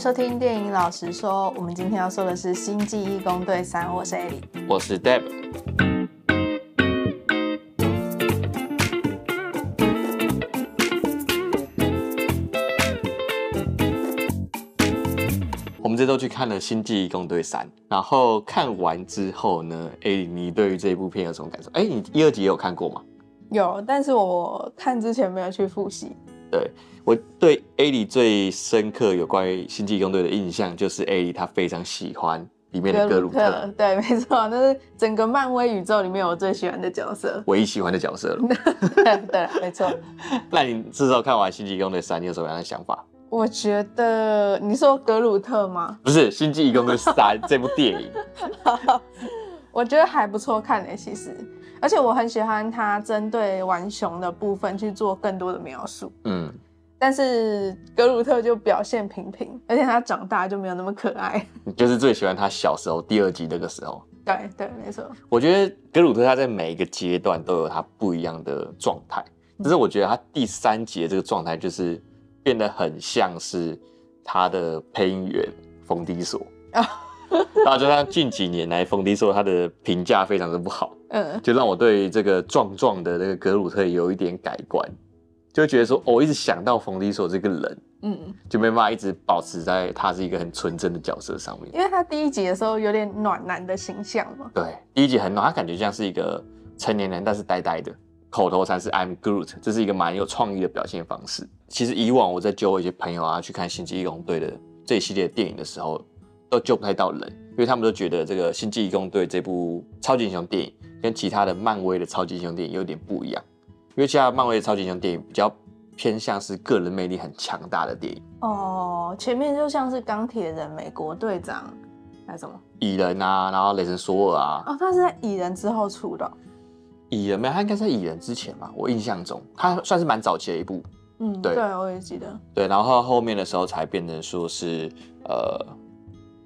收听电影老实说，我们今天要说的是《星际义工队三》，我是 Ellie，我是 Deb。我们这周去看了《星际义工队三》，然后看完之后呢，Ellie，你对于这部片有什么感受？哎，你一、二集也有看过吗？有，但是我看之前没有去复习。对。我对 Ellie 最深刻有关于星际义工队的印象，就是 Ellie 她非常喜欢里面的格鲁特。对，没错，那是整个漫威宇宙里面我最喜欢的角色，唯一喜欢的角色了。对对，没错。那你至少看完《星际义工队三》，你有什么样的想法？我觉得你说格鲁特吗？不是，《星际义工队三》这部电影，我觉得还不错看诶，其实，而且我很喜欢他针对玩熊的部分去做更多的描述。嗯。但是格鲁特就表现平平，而且他长大就没有那么可爱。你 就是最喜欢他小时候第二集那个时候。对对，没错。我觉得格鲁特他在每一个阶段都有他不一样的状态，只是我觉得他第三集的这个状态就是变得很像是他的配音员冯迪索。然后就像近几年来冯迪说他的评价非常的不好，嗯，就让我对这个壮壮的那个格鲁特有一点改观。就会觉得说，我、哦、一直想到冯迪索这个人，嗯，就没办法一直保持在他是一个很纯真的角色上面。因为他第一集的时候有点暖男的形象嘛。对，第一集很暖，他感觉像是一个成年人，但是呆呆的，口头禅是 I'm Groot，这是一个蛮有创意的表现方式。其实以往我在揪一些朋友啊去看《星际义工队》的这一系列电影的时候，都救不太到人，因为他们都觉得这个《星际义工队》这部超级英雄电影跟其他的漫威的超级英雄电影有点不一样。因为其他漫威的超级英雄电影比较偏向是个人魅力很强大的电影哦，前面就像是钢铁人、美国队长还是什么蚁人啊，然后雷神索尔啊。哦，他是在蚁人之后出的。蚁人没有，他应该在蚁人之前吧？我印象中，他算是蛮早期的一部。嗯，对，对，我也记得。对，然后后面的时候才变成说是呃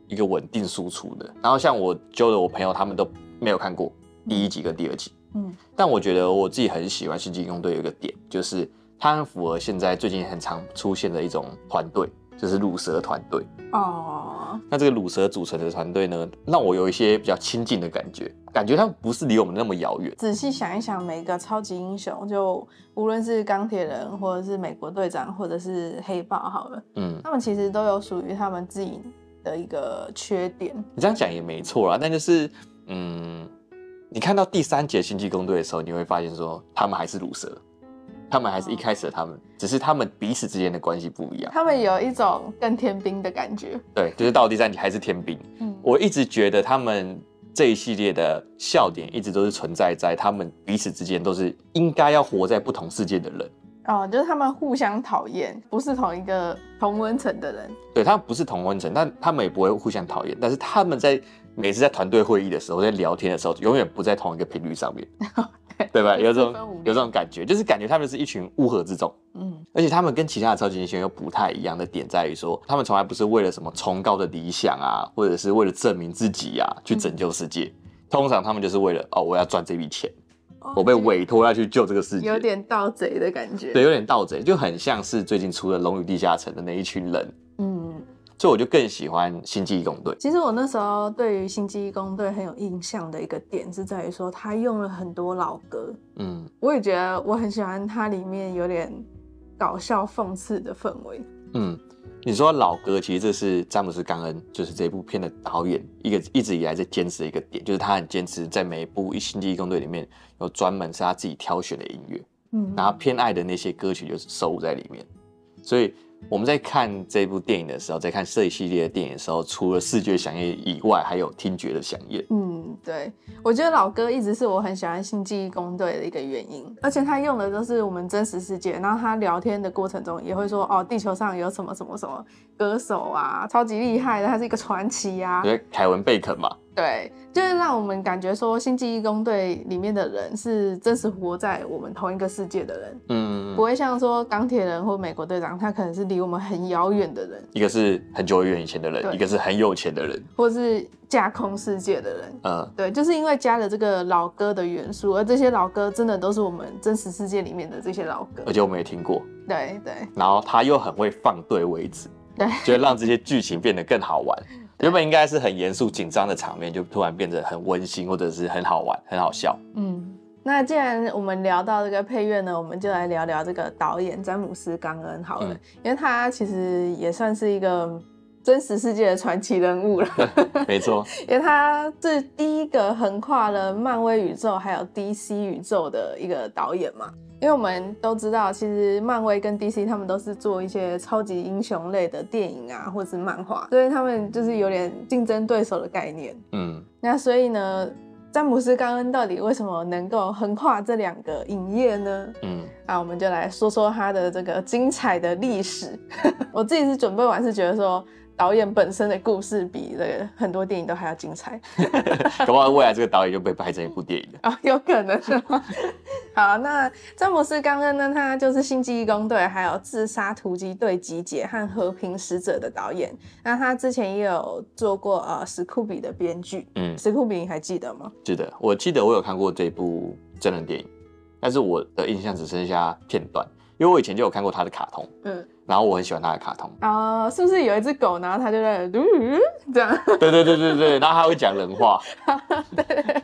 一个稳定输出的。然后像我揪的我朋友，他们都没有看过第一集跟第二集。嗯，但我觉得我自己很喜欢《星际义工队》有一个点，就是它很符合现在最近很常出现的一种团队，就是乳蛇团队。哦，那这个乳蛇组成的团队呢，让我有一些比较亲近的感觉，感觉他们不是离我们那么遥远。仔细想一想，每个超级英雄，就无论是钢铁人，或者是美国队长，或者是黑豹，好了，嗯，他们其实都有属于他们自己的一个缺点。你这样讲也没错啦，但就是，嗯。你看到第三节星际工队的时候，你会发现说他们还是鲁蛇，他们还是一开始的他们，只是他们彼此之间的关系不一样。他们有一种更天兵的感觉。对，就是到第三集还是天兵。嗯，我一直觉得他们这一系列的笑点一直都是存在在他们彼此之间都是应该要活在不同世界的人。哦，就是他们互相讨厌，不是同一个同温层的人。对，他们不是同温层，但他们也不会互相讨厌，但是他们在。每次在团队会议的时候，在聊天的时候，永远不在同一个频率上面，对吧？有这种有这种感觉，就是感觉他们是一群乌合之众。嗯，而且他们跟其他的超级英雄又不太一样的点在于说，他们从来不是为了什么崇高的理想啊，或者是为了证明自己啊去拯救世界。通常他们就是为了哦，我要赚这笔钱，我被委托要去救这个世界，有点盗贼的感觉。对，有点盗贼，就很像是最近出的《龙与地下城》的那一群人。嗯。所以我就更喜欢星际义工队。其实我那时候对于星际义工队很有印象的一个点是在于说，他用了很多老歌。嗯，我也觉得我很喜欢它里面有点搞笑讽刺的氛围。嗯，你说老歌，其实这是詹姆斯·冈恩，就是这部片的导演一个一直以来在坚持的一个点，就是他很坚持在每一部星际异攻队里面有专门是他自己挑选的音乐。嗯，然后偏爱的那些歌曲就是收录在里面，所以。我们在看这部电影的时候，在看这一系列的电影的时候，除了视觉响应以外，还有听觉的响应。嗯，对，我觉得老哥一直是我很喜欢《星际义工队》的一个原因，而且他用的都是我们真实世界，然后他聊天的过程中也会说，哦，地球上有什么什么什么歌手啊，超级厉害的，他是一个传奇啊。对，凯文贝肯嘛。对，就是让我们感觉说，星际义工队里面的人是真实活在我们同一个世界的人，嗯，不会像说钢铁人或美国队长，他可能是离我们很遥远的人，一个是很久远以前的人，一个是很有钱的人，或是架空世界的人，嗯，对，就是因为加了这个老歌的元素，而这些老歌真的都是我们真实世界里面的这些老歌，而且我们也听过，对对，然后他又很会放对位置。对，就让这些剧情变得更好玩。原本应该是很严肃紧张的场面，就突然变得很温馨，或者是很好玩、很好笑。嗯，那既然我们聊到这个配乐呢，我们就来聊聊这个导演詹姆斯·冈恩好了，嗯、因为他其实也算是一个真实世界的传奇人物了。没错，因为他是第一个横跨了漫威宇宙还有 DC 宇宙的一个导演嘛。因为我们都知道，其实漫威跟 DC 他们都是做一些超级英雄类的电影啊，或者是漫画，所以他们就是有点竞争对手的概念。嗯，那所以呢，詹姆斯·冈恩到底为什么能够横跨这两个影业呢？嗯，那我们就来说说他的这个精彩的历史。我自己是准备完是觉得说。导演本身的故事比这个很多电影都还要精彩，搞不好未来这个导演就被拍成一部电影了啊、哦，有可能是吗？好，那詹姆斯·冈恩呢？他就是《星际义工队》、还有《自杀突击队集结》和《和平使者》的导演。那他之前也有做过呃史酷比的编剧，嗯，史酷比你还记得吗？记得，我记得我有看过这部真人电影，但是我的印象只剩下片段，因为我以前就有看过他的卡通，嗯。然后我很喜欢他的卡通啊，是不是有一只狗，然后它就在嘟这样？对对对对对，然后它会讲人话。对，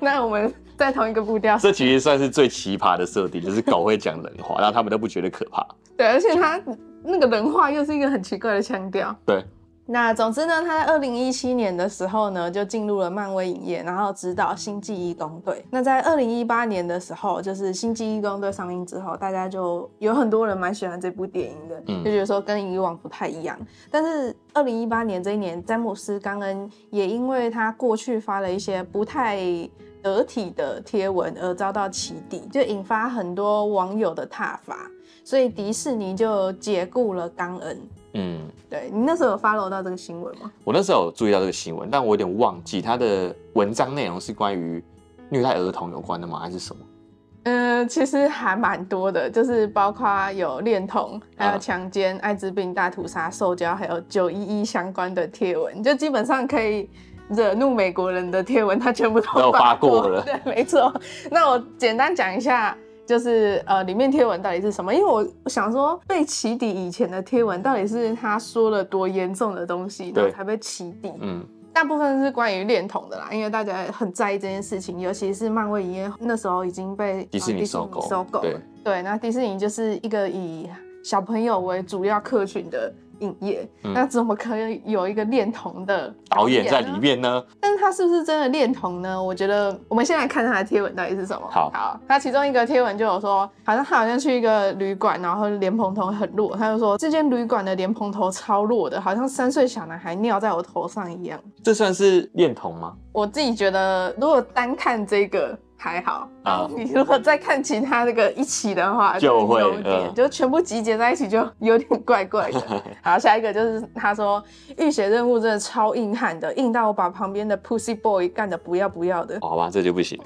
那我们在同一个步调。这其实算是最奇葩的设定，就是狗会讲人话，然后他们都不觉得可怕。对，而且它那个人话又是一个很奇怪的腔调。对。那总之呢，他在二零一七年的时候呢，就进入了漫威影业，然后执导《星际异攻队》。那在二零一八年的时候，就是《星际异攻队》上映之后，大家就有很多人蛮喜欢这部电影的，就觉得说跟以往不太一样。但是二零一八年这一年，詹姆斯·冈恩也因为他过去发了一些不太得体的贴文而遭到起底，就引发很多网友的挞伐，所以迪士尼就解雇了冈恩。嗯，对，你那时候有 follow 到这个新闻吗？我那时候有注意到这个新闻，但我有点忘记他的文章内容是关于虐待儿童有关的吗？还是什么？嗯、呃，其实还蛮多的，就是包括有恋童，还有强奸、艾滋病、大屠杀、受教，还有九一一相关的贴文，就基本上可以惹怒美国人的贴文，他全部都发过，都发过了。对，没错。那我简单讲一下。就是呃，里面贴文到底是什么？因为我想说，被起底以前的贴文到底是他说了多严重的东西，然后才被起底。嗯，大部分是关于恋童的啦，因为大家很在意这件事情，尤其是漫威影业那时候已经被迪士尼收购，收购了。对，对，那迪士尼就是一个以小朋友为主要客群的。影业，那怎么可以有一个恋童的导演在里面呢？但是他是不是真的恋童呢？我觉得我们先来看他的贴文到底是什么。好，好，他其中一个贴文就有说，好像他好像去一个旅馆，然后莲蓬头很弱，他就说这间旅馆的莲蓬头超弱的，好像三岁小男孩尿在我头上一样。这算是恋童吗？我自己觉得，如果单看这个。还好啊，你如果再看其他那个一起的话，就会有点，呃、就全部集结在一起就有点怪怪的。好，下一个就是他说浴血任务真的超硬汉的，硬到我把旁边的 Pussy Boy 干得不要不要的。好吧，这就不行，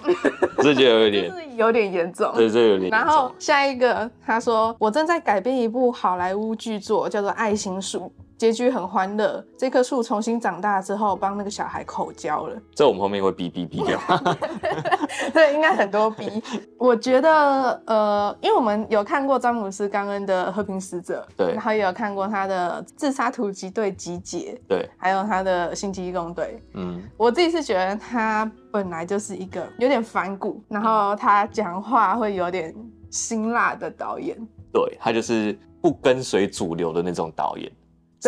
这就有点，是有点严重。对，这有点。然后下一个他说我正在改编一部好莱坞剧作，叫做《爱心树》。结局很欢乐，这棵树重新长大之后，帮那个小孩口交了。这我们后面会哔哔哔掉。对，应该很多哔。我觉得，呃，因为我们有看过詹姆斯·冈恩的《和平使者》，对，然后也有看过他的《自杀突击队集结》，对，还有他的《星际异攻队》。嗯，我自己是觉得他本来就是一个有点反骨，然后他讲话会有点辛辣的导演。对，他就是不跟随主流的那种导演。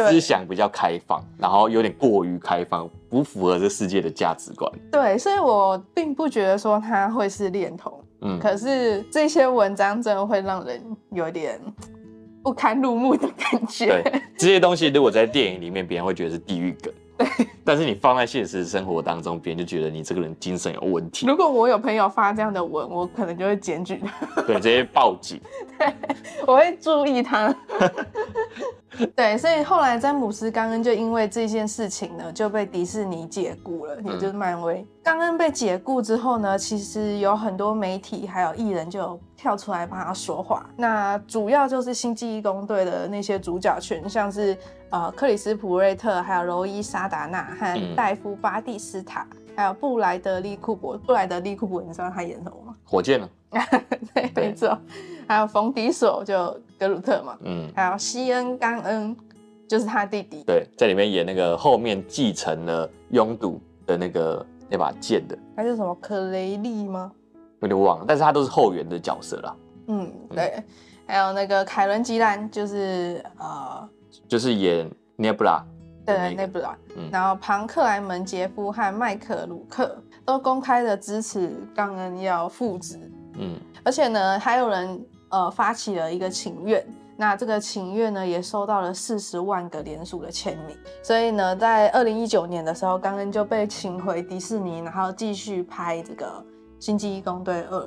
思想比较开放，然后有点过于开放，不符合这世界的价值观。对，所以我并不觉得说他会是恋童。嗯，可是这些文章真的会让人有点不堪入目的感觉。对，这些东西如果在电影里面，别人会觉得是地狱梗。对，但是你放在现实生活当中，别人就觉得你这个人精神有问题。如果我有朋友发这样的文，我可能就会检举他。对，直接报警。对，我会注意他。对，所以后来詹姆斯·冈恩就因为这件事情呢，就被迪士尼解雇了，也就是漫威。冈、嗯、恩被解雇之后呢，其实有很多媒体还有艺人就跳出来帮他说话。那主要就是《星际异攻队》的那些主角群，像是呃克里斯·普瑞特，还有柔伊·沙达纳和戴夫·巴蒂斯塔，嗯、还有布莱德利·库珀。布莱德利·库珀，你知道他演什么吗？火箭呢？对，没错。还有冯迪索就格鲁特嘛，嗯，还有西恩甘恩，就是他弟弟。对，在里面演那个后面继承了拥堵的那个那把剑的，他是什么克雷利吗？有点忘了，但是他都是后援的角色啦。嗯，对。嗯、还有那个凯伦吉兰，就是呃，就是演涅布拉。对，内布拉。嗯。然后庞克莱门杰夫和麦克鲁克都公开的支持冈恩要复职。嗯。而且呢，还有人呃发起了一个请愿。那这个请愿呢，也收到了四十万个联署的签名，所以呢，在二零一九年的时候，冈恩就被请回迪士尼，然后继续拍这个《星际异攻队二》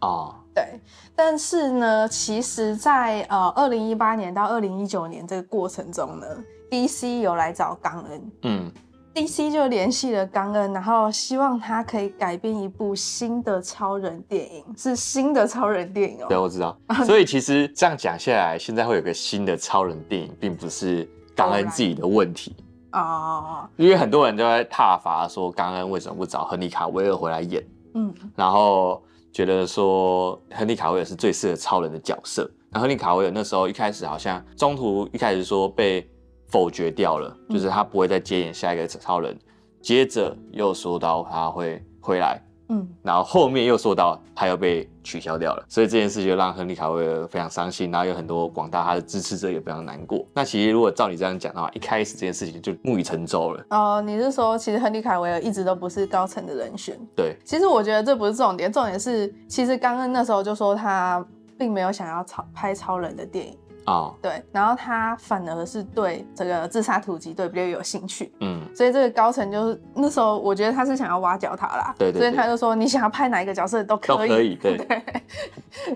哦，对。但是呢，其实在呃二零一八年到二零一九年这个过程中呢，DC 有来找冈恩，嗯。DC 就联系了冈恩，然后希望他可以改编一部新的超人电影，是新的超人电影哦。对，我知道。所以其实这样讲下来，现在会有个新的超人电影，并不是冈恩自己的问题哦。因为很多人都在挞伐说，冈恩为什么不找亨利卡维尔回来演？嗯，然后觉得说亨利卡维尔是最适合超人的角色。那亨利卡维尔那时候一开始好像中途一开始说被。否决掉了，就是他不会再接演下一个超人。嗯、接着又说到他会回来，嗯，然后后面又说到他又被取消掉了，所以这件事就让亨利卡维尔非常伤心，然后有很多广大他的支持者也非常难过。那其实如果照你这样讲的话，一开始这件事情就木已成舟了。哦，你是说其实亨利卡维尔一直都不是高层的人选？对，其实我觉得这不是重点，重点是其实刚刚那时候就说他并没有想要超拍超人的电影。啊，oh. 对，然后他反而是对这个自杀突击队比较有兴趣，嗯，所以这个高层就是那时候，我觉得他是想要挖角他啦，对，对，对，所以他就说你想要拍哪一个角色都可以，都可以，对，对，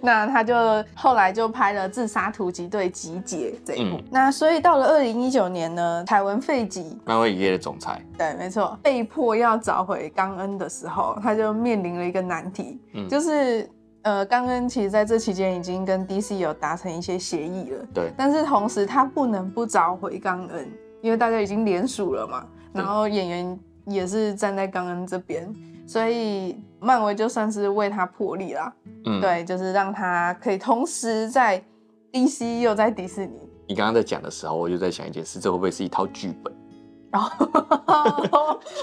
那他就后来就拍了自杀突击队集结这一部，嗯、那所以到了二零一九年呢，凯文费吉，漫威影业的总裁，对，没错，被迫要找回冈恩的时候，他就面临了一个难题，嗯，就是。呃，刚恩其实在这期间已经跟 DC 有达成一些协议了，对。但是同时他不能不找回刚恩，因为大家已经联署了嘛，然后演员也是站在刚恩这边，所以漫威就算是为他破例啦，嗯，对，就是让他可以同时在 DC 又在迪士尼。你刚刚在讲的时候，我就在想一件事，这会不会是一套剧本？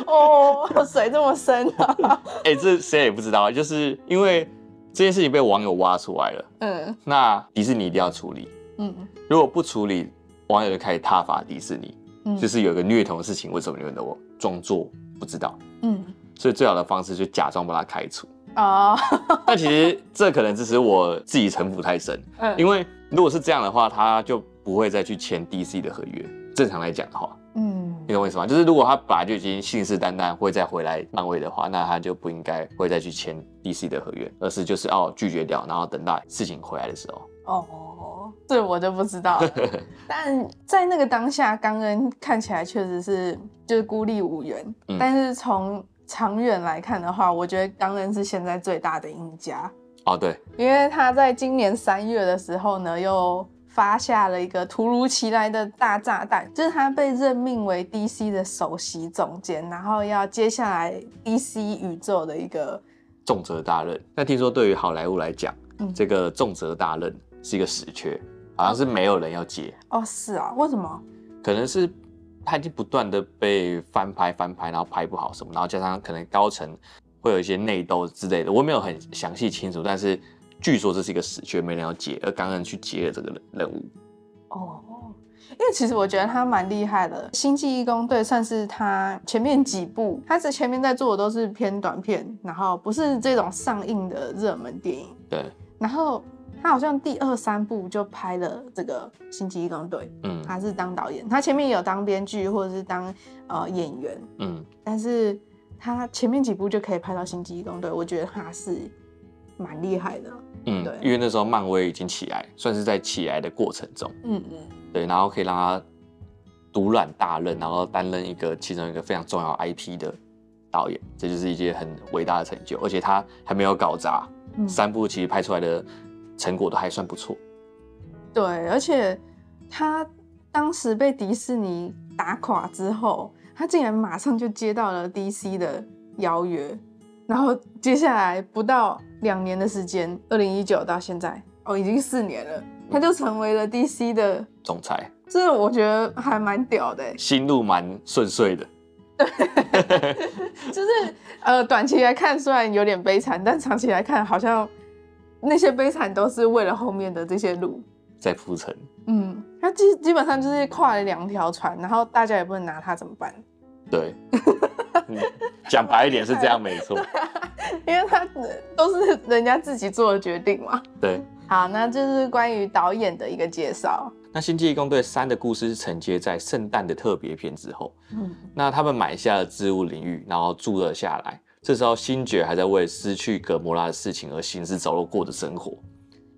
哦，水这么深啊！哎、欸，这谁也不知道，就是因为。这件事情被网友挖出来了，嗯，那迪士尼一定要处理，嗯，如果不处理，网友就开始挞伐迪士尼，嗯，就是有一个虐童的事情，为什么你们都装作不知道？嗯，所以最好的方式就假装把他开除。哦。但其实这可能只是我自己城府太深，嗯，因为如果是这样的话，他就不会再去签 DC 的合约。正常来讲的话。嗯，你懂我意思吗？就是如果他本来就已经信誓旦旦会再回来漫威的话，那他就不应该会再去签 DC 的合约，而是就是哦拒绝掉，然后等到事情回来的时候。哦，这我就不知道。但在那个当下，冈恩看起来确实是就是孤立无援。嗯、但是从长远来看的话，我觉得冈恩是现在最大的赢家。哦，对，因为他在今年三月的时候呢，又。发下了一个突如其来的大炸弹，就是他被任命为 DC 的首席总监，然后要接下来 DC 宇宙的一个重责大任。那听说对于好莱坞来讲，嗯、这个重责大任是一个死缺，好像是没有人要接。哦，是啊，为什么？可能是他已经不断的被翻拍、翻拍，然后拍不好什么，然后加上可能高层会有一些内斗之类的，我没有很详细清楚，但是。据说这是一个死穴，没人要接，而刚刚去接了这个任务。哦，因为其实我觉得他蛮厉害的，《星际义工队》算是他前面几部，他在前面在做的都是偏短片，然后不是这种上映的热门电影。对。然后他好像第二三部就拍了这个《星际异攻队》，嗯，他是当导演，他前面有当编剧或者是当呃演员，嗯，但是他前面几部就可以拍到《星际异攻队》，我觉得他是。蛮厉害的，嗯，对，因为那时候漫威已经起来，算是在起来的过程中，嗯嗯，对，然后可以让他独揽大任，然后担任一个其中一个非常重要 IP 的导演，这就是一件很伟大的成就，而且他还没有搞砸，嗯、三部其实拍出来的成果都还算不错，对，而且他当时被迪士尼打垮之后，他竟然马上就接到了 DC 的邀约。然后接下来不到两年的时间，二零一九到现在哦，已经四年了，他就成为了 DC 的总裁，这我觉得还蛮屌的，心路蛮顺遂的。对，就是呃，短期来看虽然有点悲惨，但长期来看好像那些悲惨都是为了后面的这些路在铺陈。嗯，他基基本上就是跨了两条船，然后大家也不能拿他怎么办？对，讲白一点是这样没错，因为他都是人家自己做的决定嘛。对，好，那这是关于导演的一个介绍。那《星际异攻队三》的故事是承接在圣诞的特别篇之后，嗯，那他们买下了植物领域，然后住了下来。这时候，星爵还在为失去葛摩拉的事情而行尸走肉过的生活。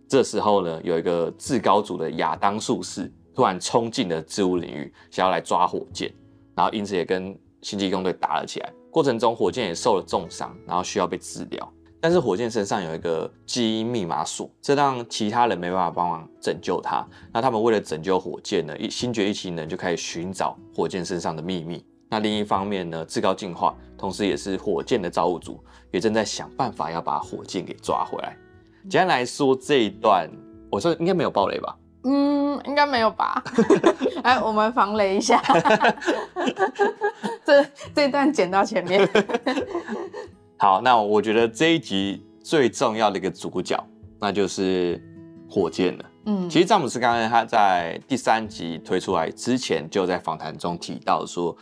这时候呢，有一个至高组的亚当术士突然冲进了植物领域，想要来抓火箭，然后因此也跟星际异攻队打了起来。过程中，火箭也受了重伤，然后需要被治疗。但是火箭身上有一个基因密码锁，这让其他人没办法帮忙拯救他。那他们为了拯救火箭呢，一星爵一行人就开始寻找火箭身上的秘密。那另一方面呢，至高进化，同时也是火箭的造物主，也正在想办法要把火箭给抓回来。简单来说，这一段我说应该没有爆雷吧？嗯，应该没有吧？哎，我们防雷一下。这这段剪到前面。好，那我觉得这一集最重要的一个主角，那就是火箭了。嗯，其实詹姆斯·刚才他在第三集推出来之前，就在访谈中提到说，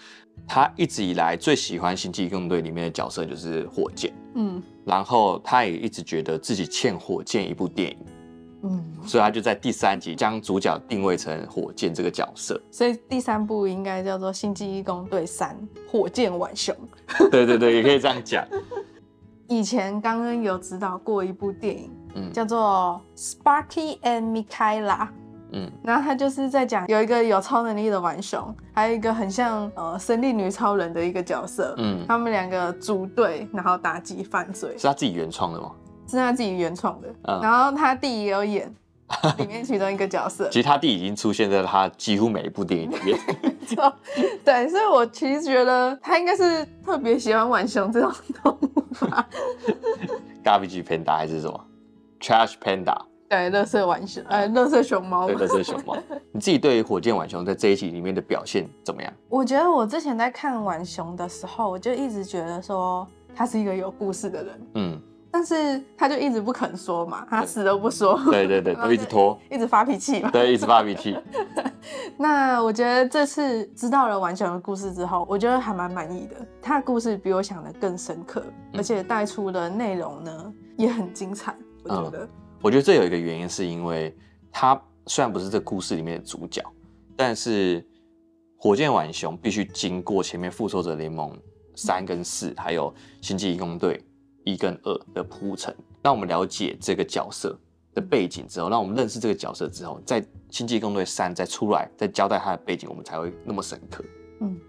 他一直以来最喜欢《星际异攻队》里面的角色就是火箭。嗯，然后他也一直觉得自己欠火箭一部电影。嗯，所以他就在第三集将主角定位成火箭这个角色。所以第三部应该叫做《星际异攻队三：火箭浣熊》。对对对，也可以这样讲。以前刚刚有指导过一部电影，嗯，叫做《Sparky and Mikaela》，嗯，然后他就是在讲有一个有超能力的浣熊，还有一个很像呃神力女超人的一个角色，嗯，他们两个组队，然后打击犯罪。是他自己原创的吗？是他自己原创的，嗯，然后他弟也有演 里面其中一个角色。其实他弟已经出现在他几乎每一部电影里面。对，所以我其实觉得他应该是特别喜欢浣熊这种动物吧。Garbage Panda 还是什么？Trash Panda？对，垃圾浣熊，呃，垃圾熊猫。对，垃圾熊猫。你自己对于火箭浣熊在这一集里面的表现怎么样？我觉得我之前在看浣熊的时候，我就一直觉得说他是一个有故事的人。嗯。但是他就一直不肯说嘛，他死都不说。对对对，都一直拖，一直发脾气嘛。对，一直发脾气。那我觉得这次知道了浣熊的故事之后，我觉得还蛮满意的。他的故事比我想的更深刻，而且带出的内容呢也很精彩。我觉得，嗯，我觉得这有一个原因，是因为他虽然不是这故事里面的主角，但是火箭浣熊必须经过前面复仇者联盟三跟四，还有星际异攻队。一跟二的铺陈，让我们了解这个角色的背景之后，让我们认识这个角色之后，在《星际异攻队三》再出来再交代他的背景，我们才会那么深刻。嗯，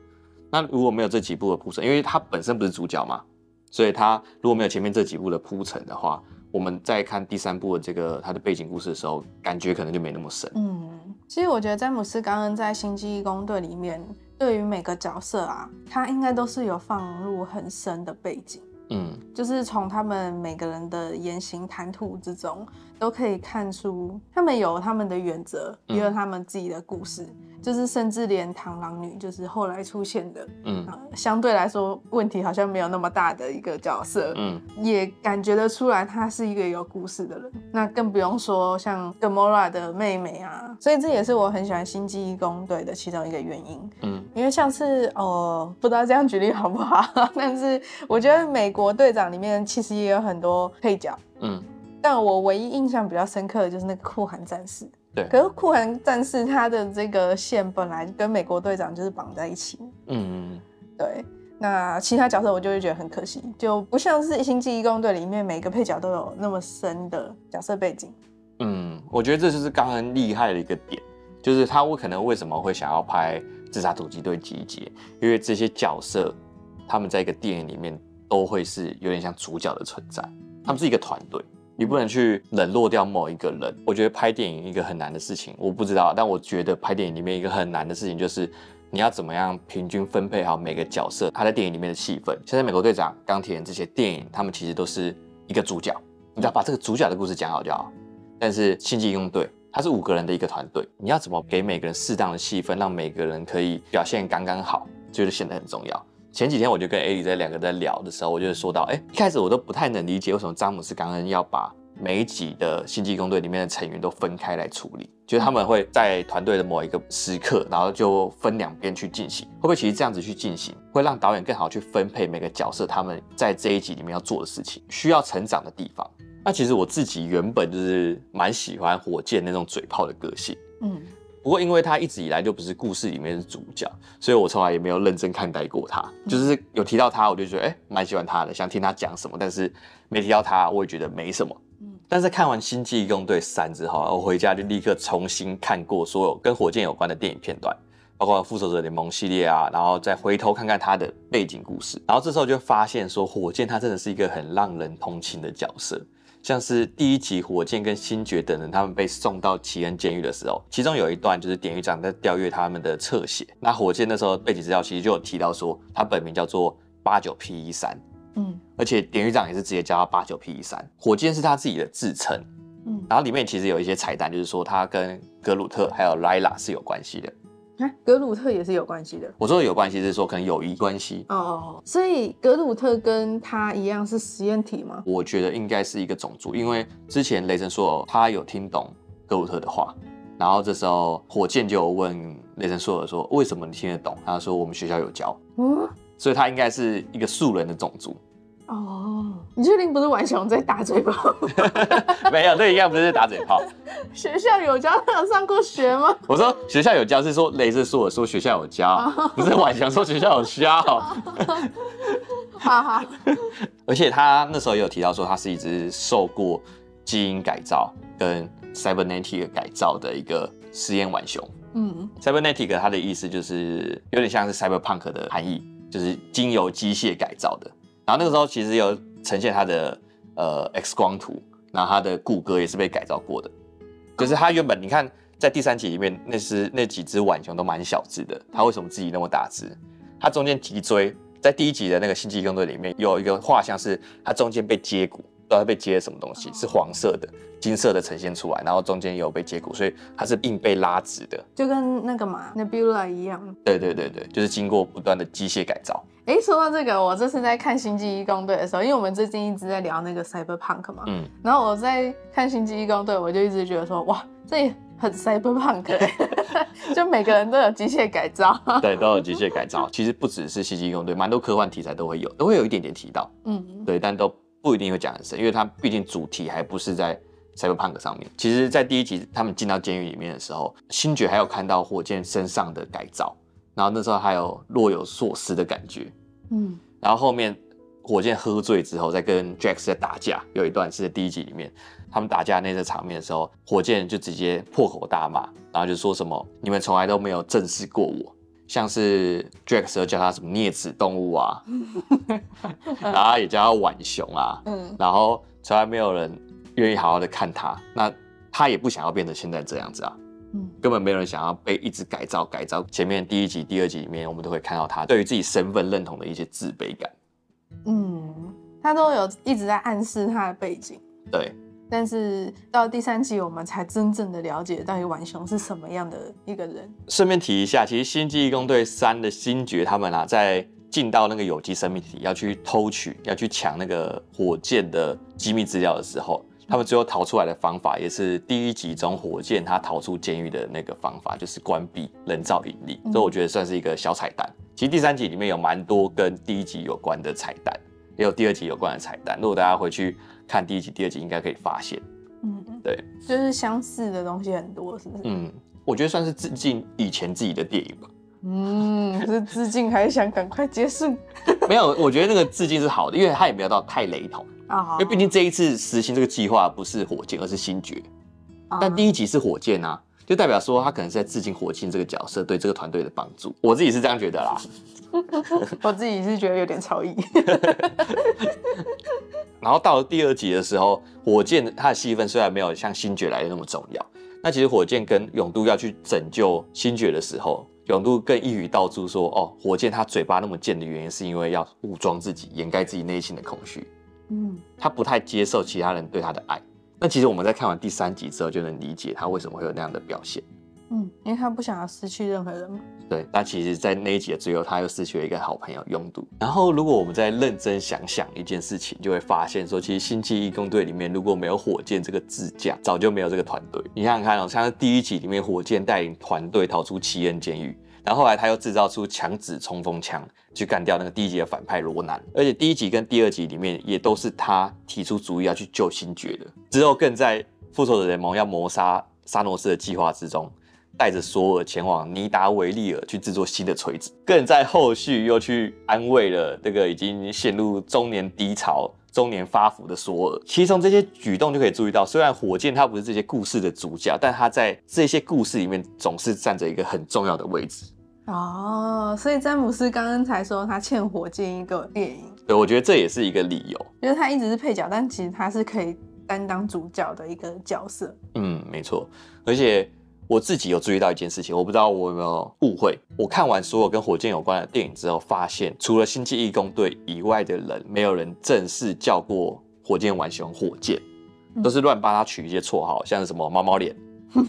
那如果没有这几部的铺陈，因为他本身不是主角嘛，所以他如果没有前面这几部的铺陈的话，我们在看第三部的这个他的背景故事的时候，感觉可能就没那么深。嗯，其实我觉得詹姆斯刚刚在《星际异攻队》里面，对于每个角色啊，他应该都是有放入很深的背景。嗯，就是从他们每个人的言行谈吐之中，都可以看出他们有他们的原则，也有他们自己的故事。就是甚至连螳螂女，就是后来出现的，嗯，相对来说问题好像没有那么大的一个角色，嗯，也感觉得出来她是一个有故事的人。那更不用说像 Gamora 的妹妹啊，所以这也是我很喜欢星际异攻队的其中一个原因，嗯，因为像是哦，不知道这样举例好不好，但是我觉得美国队长里面其实也有很多配角，嗯，但我唯一印象比较深刻的就是那个酷寒战士。对，可是酷寒战士他的这个线本来跟美国队长就是绑在一起。嗯，对。那其他角色我就会觉得很可惜，就不像是星际异攻队里面每个配角都有那么深的角色背景。嗯，我觉得这就是刚刚厉害的一个点，就是他我可能为什么会想要拍自杀突击队集结，因为这些角色他们在一个电影里面都会是有点像主角的存在，他们是一个团队。你不能去冷落掉某一个人。我觉得拍电影一个很难的事情，我不知道，但我觉得拍电影里面一个很难的事情就是你要怎么样平均分配好每个角色他在电影里面的戏份。现在美国队长、钢铁人这些电影，他们其实都是一个主角，你只要把这个主角的故事讲好就好。但是星际异攻队他是五个人的一个团队，你要怎么给每个人适当的戏份，让每个人可以表现刚刚好，就是显得很重要。前几天我就跟艾莉在两个在聊的时候，我就说到，哎，一开始我都不太能理解为什么詹姆斯·刚恩要把每一集的星际异攻队里面的成员都分开来处理，就是他们会在团队的某一个时刻，然后就分两边去进行，会不会其实这样子去进行，会让导演更好去分配每个角色他们在这一集里面要做的事情，需要成长的地方。那其实我自己原本就是蛮喜欢火箭那种嘴炮的个性，嗯，不过因为他一直以来就不是故事里面的主角，所以我从来也没有认真看待过他。就是有提到他，我就觉得哎，蛮喜欢他的，想听他讲什么。但是没提到他，我也觉得没什么。嗯，但是看完《星际异攻队三》之后，我回家就立刻重新看过所有跟火箭有关的电影片段，包括《复仇者联盟》系列啊，然后再回头看看他的背景故事，然后这时候就发现说，火箭他真的是一个很让人同情的角色。像是第一集火箭跟星爵等人他们被送到奇恩监狱的时候，其中有一段就是典狱长在调阅他们的侧写。那火箭那时候背景资料其实就有提到说，他本名叫做八九 P 一三，嗯，而且典狱长也是直接叫他八九 P 一三。火箭是他自己的自称，嗯，然后里面其实有一些彩蛋，就是说他跟格鲁特还有莱拉是有关系的。啊，格鲁特也是有关系的。我说的有关系是说可能友谊关系哦，所以格鲁特跟他一样是实验体吗？我觉得应该是一个种族，因为之前雷神索尔他有听懂格鲁特的话，然后这时候火箭就问雷神索尔说：“为什么你听得懂？”他说：“我们学校有教。”嗯，所以他应该是一个素人的种族。哦，你确定不是玩熊在打嘴炮？没有，这应该不是在打嘴炮。学校有教，他有上过学吗？我说学校有教是说雷神说我说学校有教，哦、不是浣熊说学校有教。哈哈。而且他那时候也有提到说，他是一只受过基因改造跟 cybernetic 改造的一个实验浣熊。嗯，cybernetic 它的意思就是有点像是 cyberpunk 的含义，就是经由机械改造的。然后那个时候其实有呈现他的呃 X 光图，然后他的骨骼也是被改造过的，就是他原本你看在第三集里面那是那几只浣熊都蛮小只的，他为什么自己那么大只？他中间脊椎在第一集的那个星际异攻队里面有一个画像是他中间被接骨，不知道被接了什么东西，是黄色的、金色的呈现出来，然后中间也有被接骨，所以它是硬被拉直的，就跟那个嘛 Nebula 一样。对对对对，就是经过不断的机械改造。哎，说到这个，我这次在看《星际异攻队》的时候，因为我们最近一直在聊那个 Cyberpunk 嘛，嗯，然后我在看《星际异攻队》，我就一直觉得说，哇，这也很 Cyberpunk，就每个人都有机械改造，对，都有机械改造。其实不只是《星际异攻队》，蛮多科幻题材都会有，都会有一点点提到，嗯，对，但都不一定会讲很深，因为它毕竟主题还不是在 Cyberpunk 上面。其实，在第一集他们进到监狱里面的时候，星爵还有看到火箭身上的改造。然后那时候还有若有所思的感觉，嗯，然后后面火箭喝醉之后，在跟 Drax 在打架，有一段是在第一集里面，他们打架那个场面的时候，火箭就直接破口大骂，然后就说什么你们从来都没有正视过我，像是 Drax 叫他什么啮齿动物啊，然后也叫他浣熊啊，嗯，然后从来没有人愿意好好的看他，那他也不想要变成现在这样子啊。根本没有人想要被一直改造改造。前面第一集、第二集里面，我们都会看到他对于自己身份认同的一些自卑感。嗯，他都有一直在暗示他的背景。对。但是到第三集，我们才真正的了解到底浣熊是什么样的一个人。顺便提一下，其实《星际异攻队三》的星爵他们啊，在进到那个有机生命体要去偷取、要去抢那个火箭的机密资料的时候。他们最后逃出来的方法，也是第一集中火箭他逃出监狱的那个方法，就是关闭人造引力。所以我觉得算是一个小彩蛋。其实第三集里面有蛮多跟第一集有关的彩蛋，也有第二集有关的彩蛋。如果大家回去看第一集、第二集，应该可以发现。嗯嗯，对，就是相似的东西很多，是不是？嗯，我觉得算是致敬以前自己的电影吧。嗯，是致敬还是想赶快结束？没有，我觉得那个致敬是好的，因为它也没有到太雷同。啊，因为毕竟这一次实行这个计划不是火箭，而是星爵。但第一集是火箭啊，就代表说他可能是在致敬火箭这个角色对这个团队的帮助。我自己是这样觉得啦。我自己是觉得有点超意。然后到了第二集的时候，火箭他的戏份虽然没有像星爵来的那么重要，那其实火箭跟勇度要去拯救星爵的时候，勇度更一语道出说：“哦，火箭他嘴巴那么贱的原因，是因为要武装自己，掩盖自己内心的空虚。”嗯，他不太接受其他人对他的爱，那其实我们在看完第三集之后，就能理解他为什么会有那样的表现。嗯，因为他不想要失去任何人嘛。对，但其实，在那一集的最后，他又失去了一个好朋友拥堵。然后，如果我们再认真想想一件事情，就会发现说，其实星际义工队里面如果没有火箭这个智将，早就没有这个团队。你想想看哦，像是第一集里面，火箭带领团队逃出奇恩监狱，然后后来他又制造出强子冲锋枪去干掉那个第一集的反派罗南，而且第一集跟第二集里面也都是他提出主意要去救星爵的。之后更在复仇者联盟要谋杀沙诺斯的计划之中。带着索尔前往尼达维利尔去制作新的锤子，更在后续又去安慰了这个已经陷入中年低潮、中年发福的索尔。其实从这些举动就可以注意到，虽然火箭他不是这些故事的主角，但他在这些故事里面总是占着一个很重要的位置。哦，所以詹姆斯刚刚才说他欠火箭一个电影，对，我觉得这也是一个理由，因为他一直是配角，但其实他是可以担当主角的一个角色。嗯，没错，而且。我自己有注意到一件事情，我不知道我有没有误会。我看完所有跟火箭有关的电影之后，发现除了星际义工队以外的人，没有人正式叫过火箭浣熊火箭，都是乱帮他取一些绰号，像是什么猫猫脸、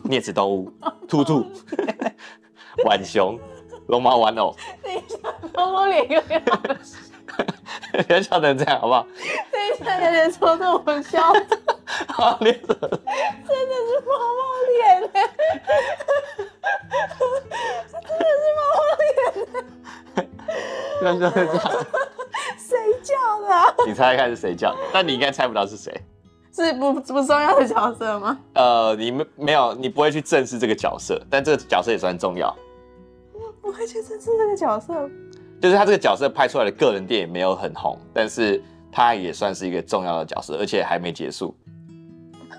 啮齿动物、兔兔、浣熊、龙猫玩偶。等一下，猫猫脸有点好不要笑成这样好不好？等一下，有点戳中我笑。好脸，真的是猫猫脸呢！真的是猫猫脸哎！这样就会这样。谁叫的、啊？你猜猜看是谁叫的？但你应该猜不到是谁。是不不重要的角色吗？呃，你没没有，你不会去正视这个角色，但这个角色也算重要。我不会去正视这个角色。就是他这个角色拍出来的个人电影没有很红，但是他也算是一个重要的角色，而且还没结束。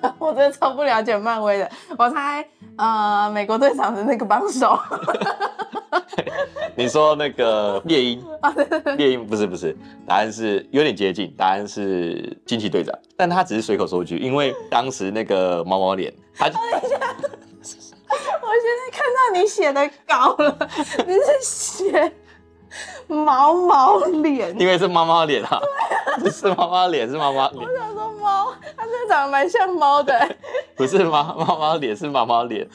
我真的超不了解漫威的，我猜呃美国队长的那个帮手。你说那个猎鹰啊？猎鹰不是不是，答案是有点接近，答案是惊奇队长，但他只是随口说一句，因为当时那个猫猫脸，他。等一下，我现在看到你写的稿了，你是写。毛毛脸，因为是猫猫脸啊，不是猫猫脸，是猫猫脸。我想说猫，它真的长得蛮像猫的。不是猫猫猫脸，是猫猫脸。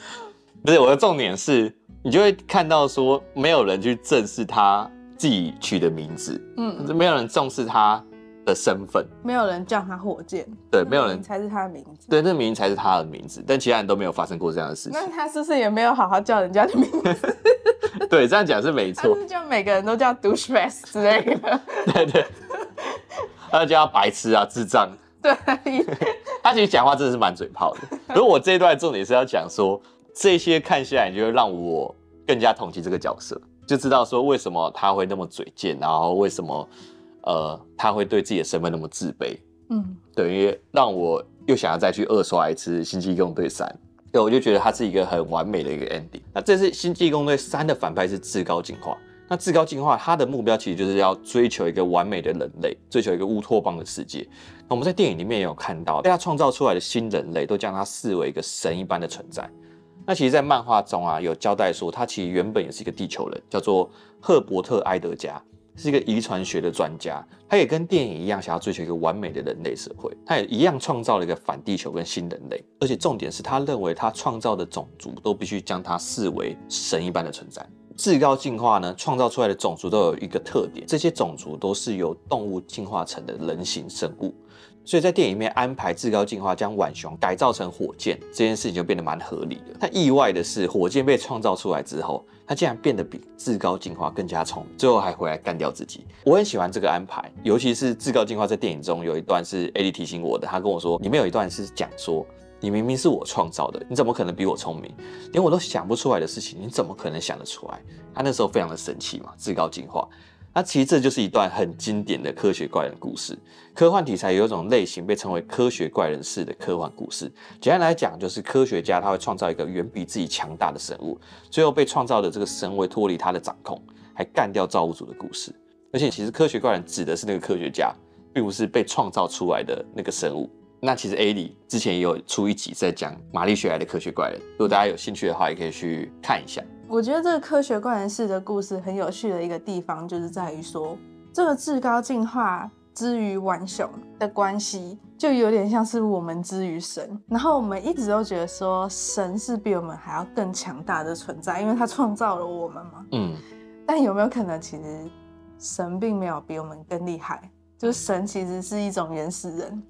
不是，我的重点是，你就会看到说，没有人去正视他自己取的名字，嗯，没有人重视他的身份，没有人叫他火箭，对，没有人才是他的名字，对，那名字才是他的名字，但其他人都没有发生过这样的事情。那他是不是也没有好好叫人家的名字？对，这样讲是没错。是叫每个人都叫 douchebag 之类的。对对，他叫白痴啊，智障。对，他其实讲话真的是满嘴炮的。如果我这一段重点是要讲说，这些看下来就会让我更加同情这个角色，就知道说为什么他会那么嘴贱，然后为什么呃他会对自己的身份那么自卑。嗯，等于让我又想要再去二刷一次《星际异攻队三》。对，我就觉得它是一个很完美的一个 ending。那这次《星际异攻队三》的反派是至高进化。那至高进化，它的目标其实就是要追求一个完美的人类，追求一个乌托邦的世界。那我们在电影里面也有看到，被他创造出来的新人类都将他视为一个神一般的存在。那其实，在漫画中啊，有交代说，他其实原本也是一个地球人，叫做赫伯特·埃德加。是一个遗传学的专家，他也跟电影一样，想要追求一个完美的人类社会。他也一样创造了一个反地球跟新人类，而且重点是他认为他创造的种族都必须将他视为神一般的存在。至高进化呢，创造出来的种族都有一个特点，这些种族都是由动物进化成的人形生物。所以在电影里面安排至高进化将浣熊改造成火箭这件事情就变得蛮合理的。但意外的是，火箭被创造出来之后，他竟然变得比至高进化更加聪明，最后还回来干掉自己。我很喜欢这个安排，尤其是至高进化在电影中有一段是艾莉提醒我的，他跟我说，里面有一段是讲说，你明明是我创造的，你怎么可能比我聪明？连我都想不出来的事情，你怎么可能想得出来？他那时候非常的神奇嘛，至高进化。那其实这就是一段很经典的科学怪人故事。科幻题材有一种类型被称为科学怪人式的科幻故事。简单来讲，就是科学家他会创造一个远比自己强大的生物，最后被创造的这个神会脱离他的掌控，还干掉造物主的故事。而且，其实科学怪人指的是那个科学家，并不是被创造出来的那个生物。那其实 A 里之前也有出一集在讲玛丽雪莱的科学怪人，如果大家有兴趣的话，也可以去看一下。我觉得这个科学怪人式的故事很有趣的一个地方，就是在于说，这个至高进化之于浣熊的关系，就有点像是我们之于神。然后我们一直都觉得说，神是比我们还要更强大的存在，因为他创造了我们嘛。嗯。但有没有可能，其实神并没有比我们更厉害？就是神其实是一种原始人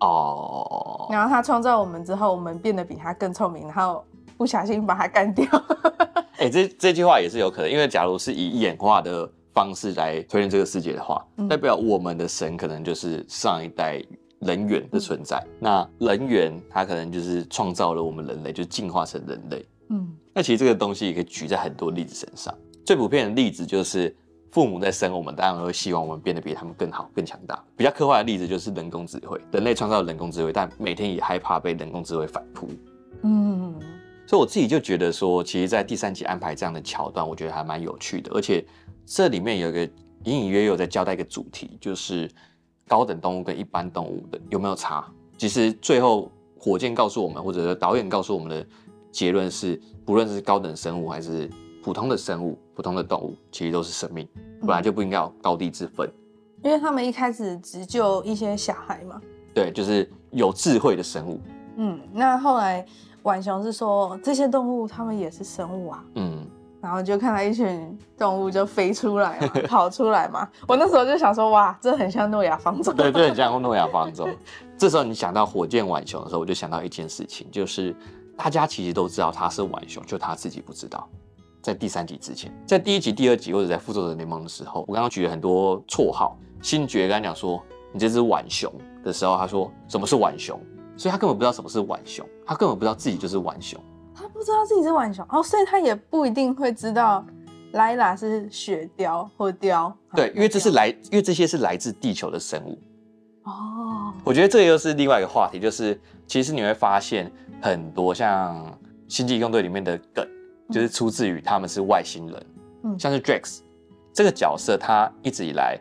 哦。然后他创造我们之后，我们变得比他更聪明，然后不小心把它干掉。哎、欸，这这句话也是有可能，因为假如是以演化的。方式来推论这个世界的话，代表我们的神可能就是上一代人猿的存在。嗯、那人猿它可能就是创造了我们人类，就进化成人类。嗯，那其实这个东西也可以举在很多例子身上。最普遍的例子就是父母在生我们，当然会希望我们变得比他们更好、更强大。比较科幻的例子就是人工智慧，人类创造了人工智慧，但每天也害怕被人工智慧反扑。嗯，所以我自己就觉得说，其实，在第三集安排这样的桥段，我觉得还蛮有趣的，而且。这里面有一个隐隐约约有在交代一个主题，就是高等动物跟一般动物的有没有差？其实最后火箭告诉我们，或者是导演告诉我们的结论是，不论是高等生物还是普通的生物、普通的动物，其实都是生命，本来就不应该有高低之分。因为他们一开始只救一些小孩嘛。对，就是有智慧的生物。嗯，那后来浣熊是说，这些动物它们也是生物啊。嗯。然后就看到一群动物就飞出来，跑出来嘛。我那时候就想说，哇，这很像诺亚方舟。对，这很像诺亚方舟。这时候你想到火箭浣熊的时候，我就想到一件事情，就是大家其实都知道他是浣熊，就他自己不知道。在第三集之前，在第一集、第二集或者在复仇者联盟的时候，我刚刚举了很多绰号。星爵刚刚讲说你这只浣熊的时候，他说什么是浣熊，所以他根本不知道什么是浣熊，他根本不知道自己就是浣熊。他不知道自己是浣熊哦，所以他也不一定会知道莱拉是雪貂或貂。对，因为这是来，因为这些是来自地球的生物。哦，我觉得这又是另外一个话题，就是其实你会发现很多像《星际异攻队》里面的梗，就是出自于他们是外星人。嗯，像是 Drax 这个角色，他一直以来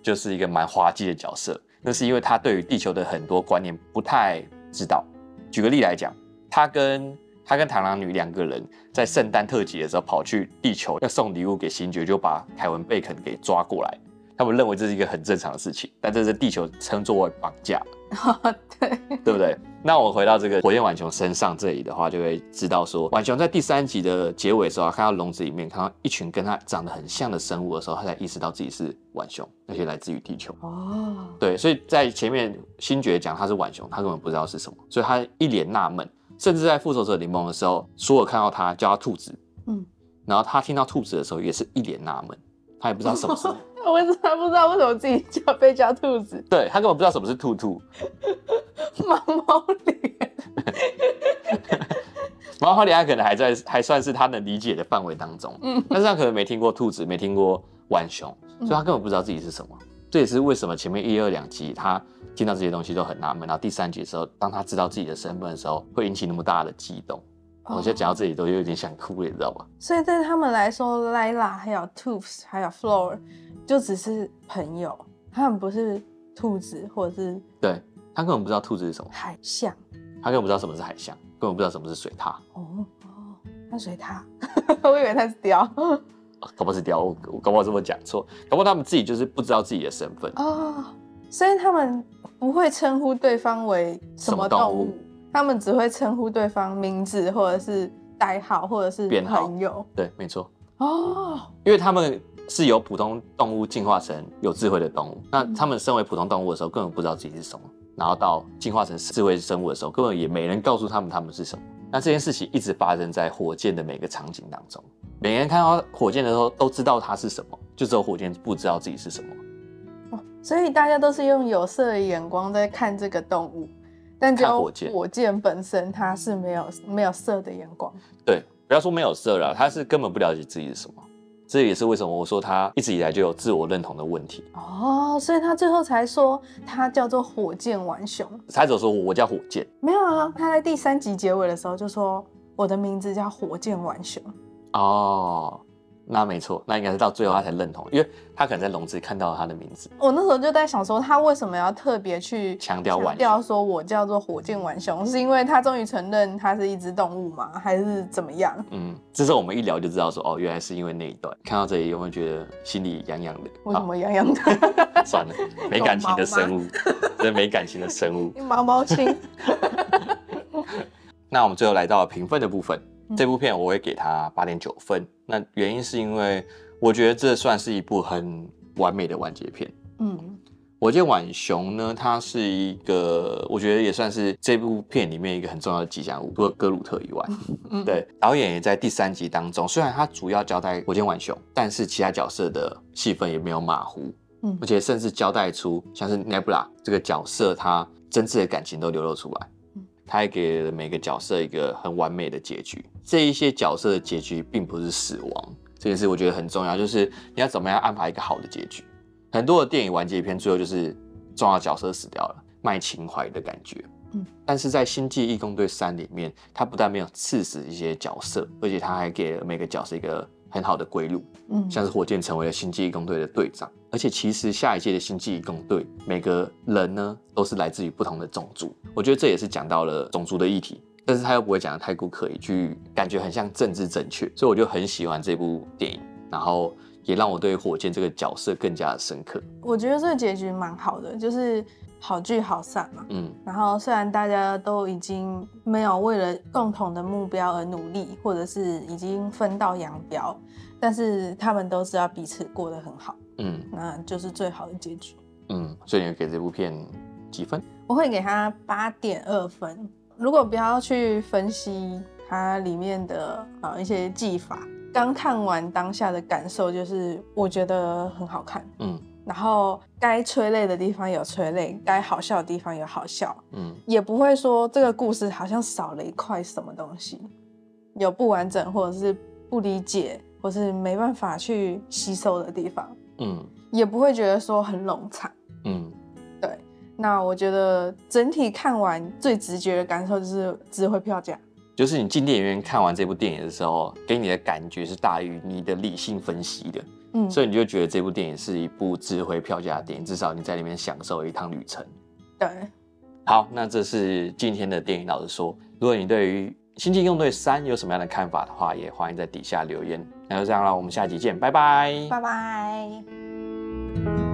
就是一个蛮滑稽的角色，那是因为他对于地球的很多观念不太知道。举个例来讲，他跟他跟螳螂女两个人在圣诞特辑的时候跑去地球要送礼物给星爵，就把凯文贝肯给抓过来。他们认为这是一个很正常的事情，但这是地球称作为绑架。哦，对，对不对？那我回到这个火焰浣熊身上这里的话，就会知道说，浣熊在第三集的结尾的时候，看到笼子里面看到一群跟它长得很像的生物的时候，它才意识到自己是浣熊，那些来自于地球。哦，对，所以在前面星爵讲他是浣熊，他根本不知道是什么，所以他一脸纳闷。甚至在复仇者联盟的时候，索尔看到他叫他兔子，嗯，然后他听到兔子的时候也是一脸纳闷，他也不知道什么是，为什么他不知道为什么自己叫被叫兔子？对，他根本不知道什么是兔兔，毛毛脸，毛毛脸他可能还在还算是他能理解的范围当中，嗯，但是他可能没听过兔子，没听过浣熊，所以他根本不知道自己是什么。这也是为什么前面一二两集他。听到这些东西都很纳闷，然后第三集的时候，当他知道自己的身份的时候，会引起那么大的激动。Oh. 我现在讲到这里都有点想哭了，你知道吗？所以对他们来说，Layla 还有 Tooth 还有 Floor 就只是朋友，他们不是兔子，或者是对他根本不知道兔子是什么海象，他根本不知道什么是海象，根本不知道什么是水獭。哦哦，那水獭，我以为他是雕，搞不好是雕，我搞不好这么讲错，搞不好他们自己就是不知道自己的身份哦，oh, 所以他们。不会称呼对方为什么动物他们只会称呼对方名字，或者是代号，或者是朋友。对，没错。哦，因为他们是由普通动物进化成有智慧的动物，那他们身为普通动物的时候，根本不知道自己是什么。然后到进化成智慧生物的时候，根本也没人告诉他们他们是什么。那这件事情一直发生在火箭的每个场景当中，每个人看到火箭的时候都知道它是什么，就只有火箭不知道自己是什么。所以大家都是用有色的眼光在看这个动物，但只有火箭本身它是没有没有色的眼光。对，不要说没有色了，它是根本不了解自己是什么。这也是为什么我说他一直以来就有自我认同的问题。哦，所以他最后才说他叫做火箭浣熊。才走说我叫火箭。没有啊，他在第三集结尾的时候就说我的名字叫火箭浣熊。哦。那没错，那应该是到最后他才认同，因为他可能在笼子里看到他的名字。我那时候就在想说，他为什么要特别去强调浣熊，说我叫做火箭浣熊，是因为他终于承认他是一只动物吗？还是怎么样？嗯，这时候我们一聊就知道说，哦，原来是因为那一段。看到这里有没有觉得心里痒痒的？为什么痒痒的？算了，没感情的生物，这没感情的生物，毛毛青。那我们最后来到评分的部分。这部片我会给他八点九分，那原因是因为我觉得这算是一部很完美的完结片。嗯，火箭浣熊呢，它是一个我觉得也算是这部片里面一个很重要的吉祥物，除了格鲁特以外。嗯，对，导演也在第三集当中，虽然他主要交代火箭浣熊，但是其他角色的戏份也没有马虎。嗯，而且甚至交代出像是 Nebula 这个角色，他真挚的感情都流露出来。他也给了每个角色一个很完美的结局。这一些角色的结局并不是死亡，这件事我觉得很重要，就是你要怎么样安排一个好的结局。很多的电影完结篇最后就是重要角色死掉了，卖情怀的感觉。嗯，但是在《星际义工队三》里面，他不但没有刺死一些角色，而且他还给了每个角色一个很好的归路。嗯，像是火箭成为了星际异攻队的队长。而且其实下一届的星际异攻队每个人呢都是来自于不同的种族，我觉得这也是讲到了种族的议题，但是他又不会讲的太过刻意，去感觉很像政治正确，所以我就很喜欢这部电影，然后也让我对火箭这个角色更加的深刻。我觉得这个结局蛮好的，就是好聚好散嘛。嗯，然后虽然大家都已经没有为了共同的目标而努力，或者是已经分道扬镳，但是他们都知道彼此过得很好。嗯，那就是最好的结局。嗯，所以你会给这部片几分？我会给他八点二分。如果不要去分析它里面的啊一些技法，刚看完当下的感受就是，我觉得很好看。嗯，然后该催泪的地方有催泪，该好笑的地方有好笑。嗯，也不会说这个故事好像少了一块什么东西，有不完整或者是不理解，或是没办法去吸收的地方。嗯，也不会觉得说很冗长。嗯，对。那我觉得整体看完最直觉的感受就是值回票价。就是你进电影院看完这部电影的时候，给你的感觉是大于你的理性分析的。嗯，所以你就觉得这部电影是一部值回票价的电影，至少你在里面享受了一趟旅程。对。好，那这是今天的电影老实说。如果你对于《星际异攻队三》有什么样的看法的话，也欢迎在底下留言。那就这样了，我们下集见，拜拜，拜拜。